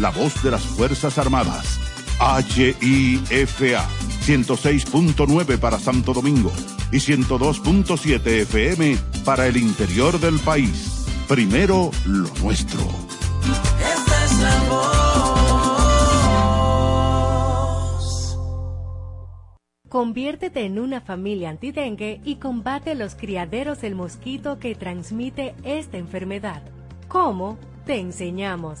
La voz de las Fuerzas Armadas. HIFA 106.9 para Santo Domingo y 102.7 FM para el interior del país. Primero lo nuestro. Esta es la voz. Conviértete en una familia antidengue y combate los criaderos del mosquito que transmite esta enfermedad. ¿Cómo? Te enseñamos.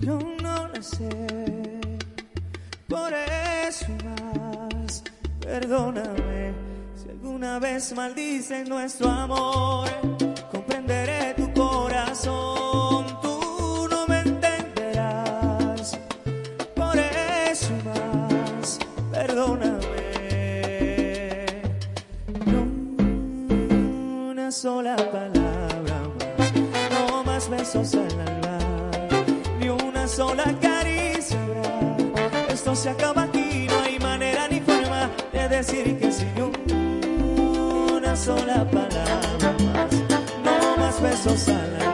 Yo no la sé, por eso más, perdóname. Si alguna vez maldicen nuestro amor, decir que sí. Ni una sola palabra más, no más besos al alba,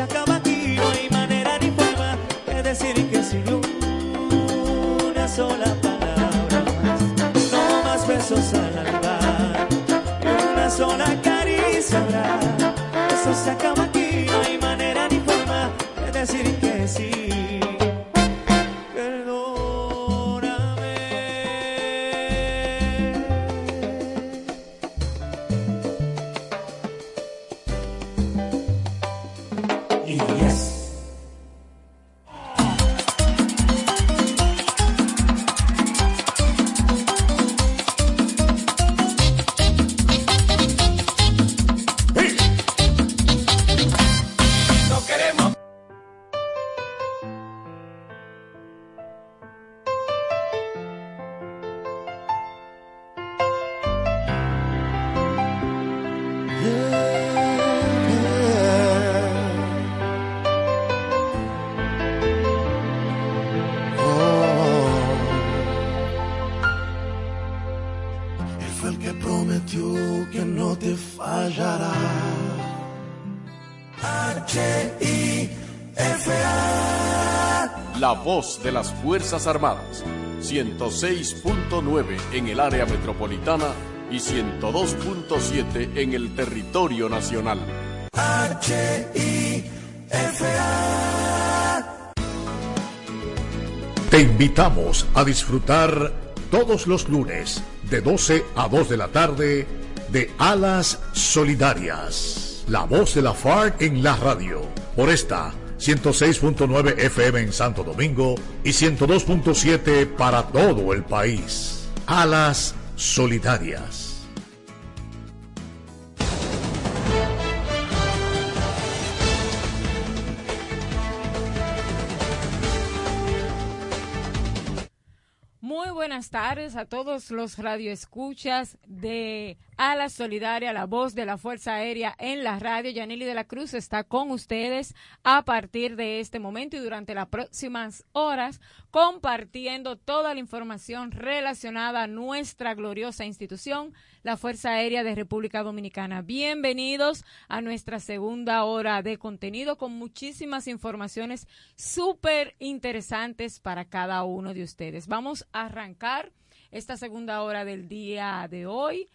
se acaba La voz de las Fuerzas Armadas. 106.9 en el área metropolitana y 102.7 en el territorio nacional. H-I-F-A. Te invitamos a disfrutar todos los lunes de 12 a 2 de la tarde de Alas Solidarias. La voz de la FARC en la radio. Por esta 106.9 FM en Santo Domingo y 102.7 para todo el país. Alas Solidarias. Muy buenas tardes a todos los radioescuchas de Ala Solidaria, la voz de la Fuerza Aérea en la radio. Yaneli de la Cruz está con ustedes a partir de este momento y durante las próximas horas compartiendo toda la información relacionada a nuestra gloriosa institución, la Fuerza Aérea de República Dominicana. Bienvenidos a nuestra segunda hora de contenido con muchísimas informaciones súper interesantes para cada uno de ustedes. Vamos a arrancar esta segunda hora del día de hoy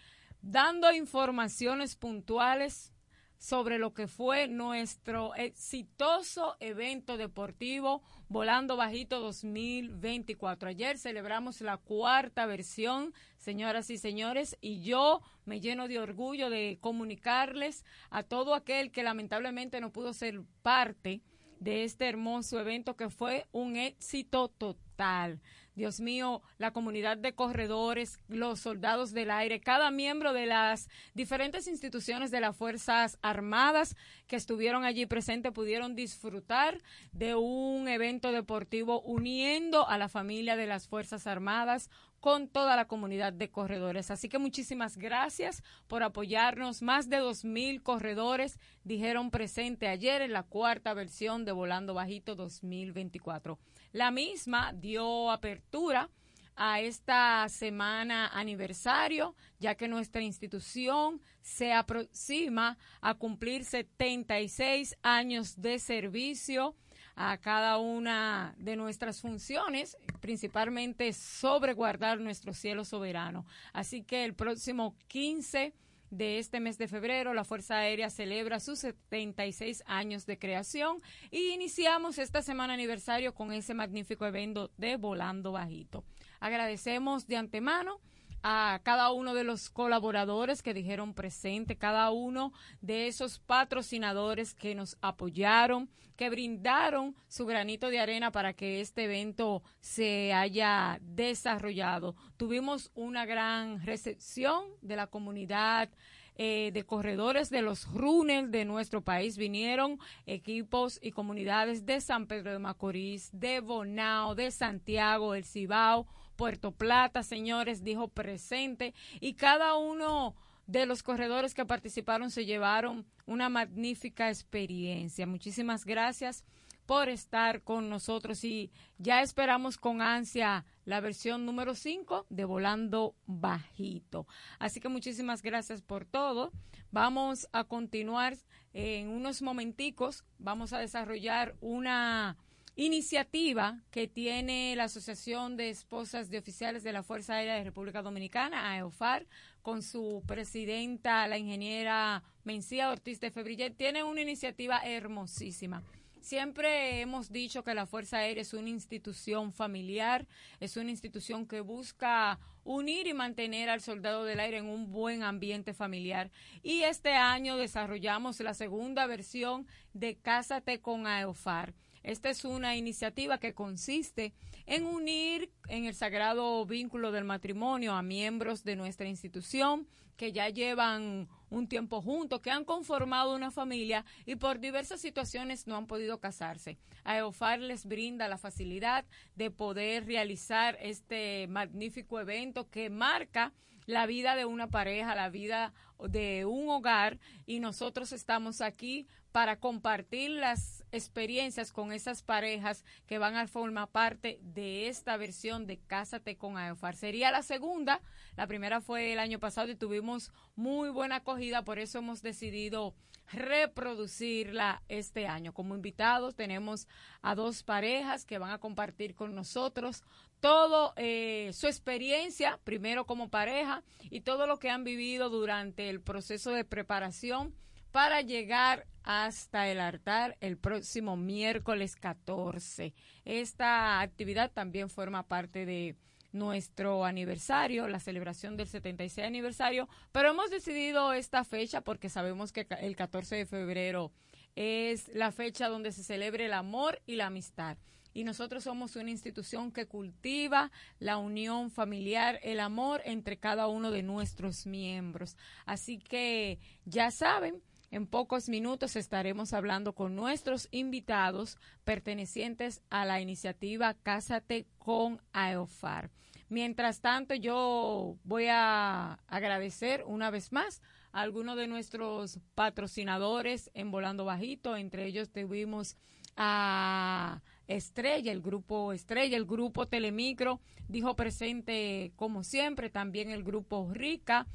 dando informaciones puntuales sobre lo que fue nuestro exitoso evento deportivo Volando Bajito 2024. Ayer celebramos la cuarta versión, señoras y señores, y yo me lleno de orgullo de comunicarles a todo aquel que lamentablemente no pudo ser parte de este hermoso evento que fue un éxito total. Dios mío, la comunidad de corredores, los soldados del aire, cada miembro de las diferentes instituciones de las Fuerzas Armadas que estuvieron allí presentes pudieron disfrutar de un evento deportivo uniendo a la familia de las Fuerzas Armadas con toda la comunidad de corredores. Así que muchísimas gracias por apoyarnos. Más de dos mil corredores dijeron presente ayer en la cuarta versión de Volando Bajito 2024. La misma dio apertura a esta semana aniversario, ya que nuestra institución se aproxima a cumplir 76 años de servicio a cada una de nuestras funciones, principalmente sobre guardar nuestro cielo soberano. Así que el próximo 15 de este mes de febrero, la Fuerza Aérea celebra sus 76 años de creación y iniciamos esta semana aniversario con ese magnífico evento de Volando Bajito. Agradecemos de antemano a cada uno de los colaboradores que dijeron presente, cada uno de esos patrocinadores que nos apoyaron, que brindaron su granito de arena para que este evento se haya desarrollado. Tuvimos una gran recepción de la comunidad eh, de corredores de los runners de nuestro país. Vinieron equipos y comunidades de San Pedro de Macorís, de Bonao, de Santiago, El Cibao, Puerto Plata, señores, dijo presente. Y cada uno de los corredores que participaron se llevaron una magnífica experiencia. Muchísimas gracias por estar con nosotros y ya esperamos con ansia la versión número 5 de Volando Bajito. Así que muchísimas gracias por todo. Vamos a continuar en unos momenticos. Vamos a desarrollar una iniciativa que tiene la Asociación de Esposas de Oficiales de la Fuerza Aérea de República Dominicana, AEOFAR, con su presidenta, la ingeniera Mencía Ortiz de Febrillet. Tiene una iniciativa hermosísima. Siempre hemos dicho que la Fuerza Aérea es una institución familiar, es una institución que busca unir y mantener al soldado del aire en un buen ambiente familiar. Y este año desarrollamos la segunda versión de Cásate con AEOFAR. Esta es una iniciativa que consiste en unir en el sagrado vínculo del matrimonio a miembros de nuestra institución que ya llevan un tiempo juntos, que han conformado una familia y por diversas situaciones no han podido casarse. AEOFAR les brinda la facilidad de poder realizar este magnífico evento que marca la vida de una pareja, la vida de un hogar y nosotros estamos aquí para compartir las experiencias con esas parejas que van a formar parte de esta versión de Cásate con AEOFAR. Sería la segunda, la primera fue el año pasado y tuvimos muy buena acogida, por eso hemos decidido reproducirla este año. Como invitados tenemos a dos parejas que van a compartir con nosotros todo eh, su experiencia, primero como pareja, y todo lo que han vivido durante el proceso de preparación para llegar hasta el altar el próximo miércoles 14. Esta actividad también forma parte de nuestro aniversario, la celebración del 76 aniversario, pero hemos decidido esta fecha porque sabemos que el 14 de febrero es la fecha donde se celebra el amor y la amistad. Y nosotros somos una institución que cultiva la unión familiar, el amor entre cada uno de nuestros miembros. Así que ya saben, en pocos minutos estaremos hablando con nuestros invitados pertenecientes a la iniciativa Cásate con AEOFAR. Mientras tanto, yo voy a agradecer una vez más a algunos de nuestros patrocinadores en Volando Bajito. Entre ellos tuvimos a Estrella, el grupo Estrella, el grupo Telemicro, dijo presente como siempre, también el grupo Rica,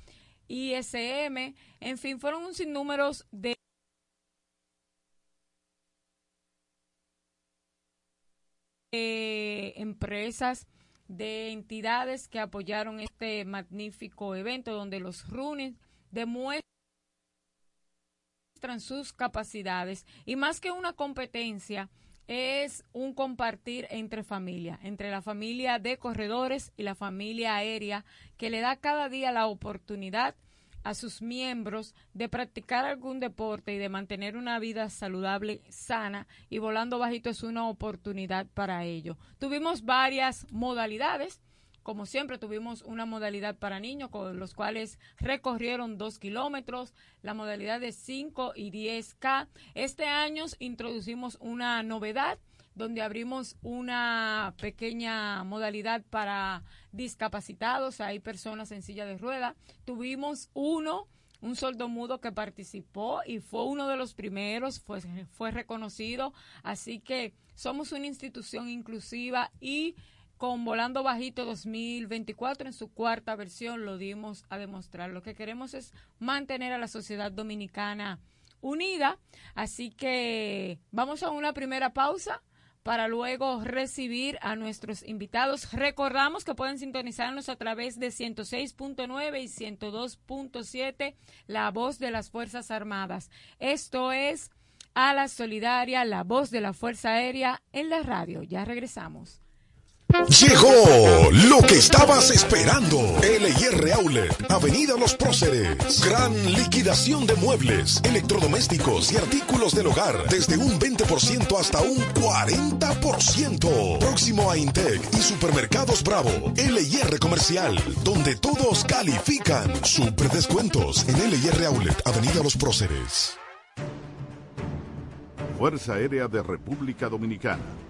ISM, en fin, fueron un sinnúmero de empresas de entidades que apoyaron este magnífico evento donde los runes demuestran sus capacidades. Y más que una competencia es un compartir entre familia, entre la familia de corredores y la familia aérea que le da cada día la oportunidad a sus miembros de practicar algún deporte y de mantener una vida saludable, sana y volando bajito es una oportunidad para ello. Tuvimos varias modalidades. Como siempre, tuvimos una modalidad para niños, con los cuales recorrieron dos kilómetros, la modalidad de 5 y 10K. Este año introducimos una novedad donde abrimos una pequeña modalidad para discapacitados, hay personas en silla de rueda. Tuvimos uno, un mudo que participó y fue uno de los primeros, fue, fue reconocido. Así que somos una institución inclusiva y con Volando Bajito 2024 en su cuarta versión lo dimos a demostrar. Lo que queremos es mantener a la sociedad dominicana unida. Así que vamos a una primera pausa para luego recibir a nuestros invitados. Recordamos que pueden sintonizarnos a través de 106.9 y 102.7, la voz de las Fuerzas Armadas. Esto es a la solidaria, la voz de la Fuerza Aérea en la radio. Ya regresamos. Llegó lo que estabas esperando. LIR Outlet, Avenida Los Próceres. Gran liquidación de muebles, electrodomésticos y artículos del hogar. Desde un 20% hasta un 40%. Próximo a Intec y Supermercados Bravo. LIR Comercial, donde todos califican. Super descuentos en LIR Outlet, Avenida Los Próceres. Fuerza Aérea de República Dominicana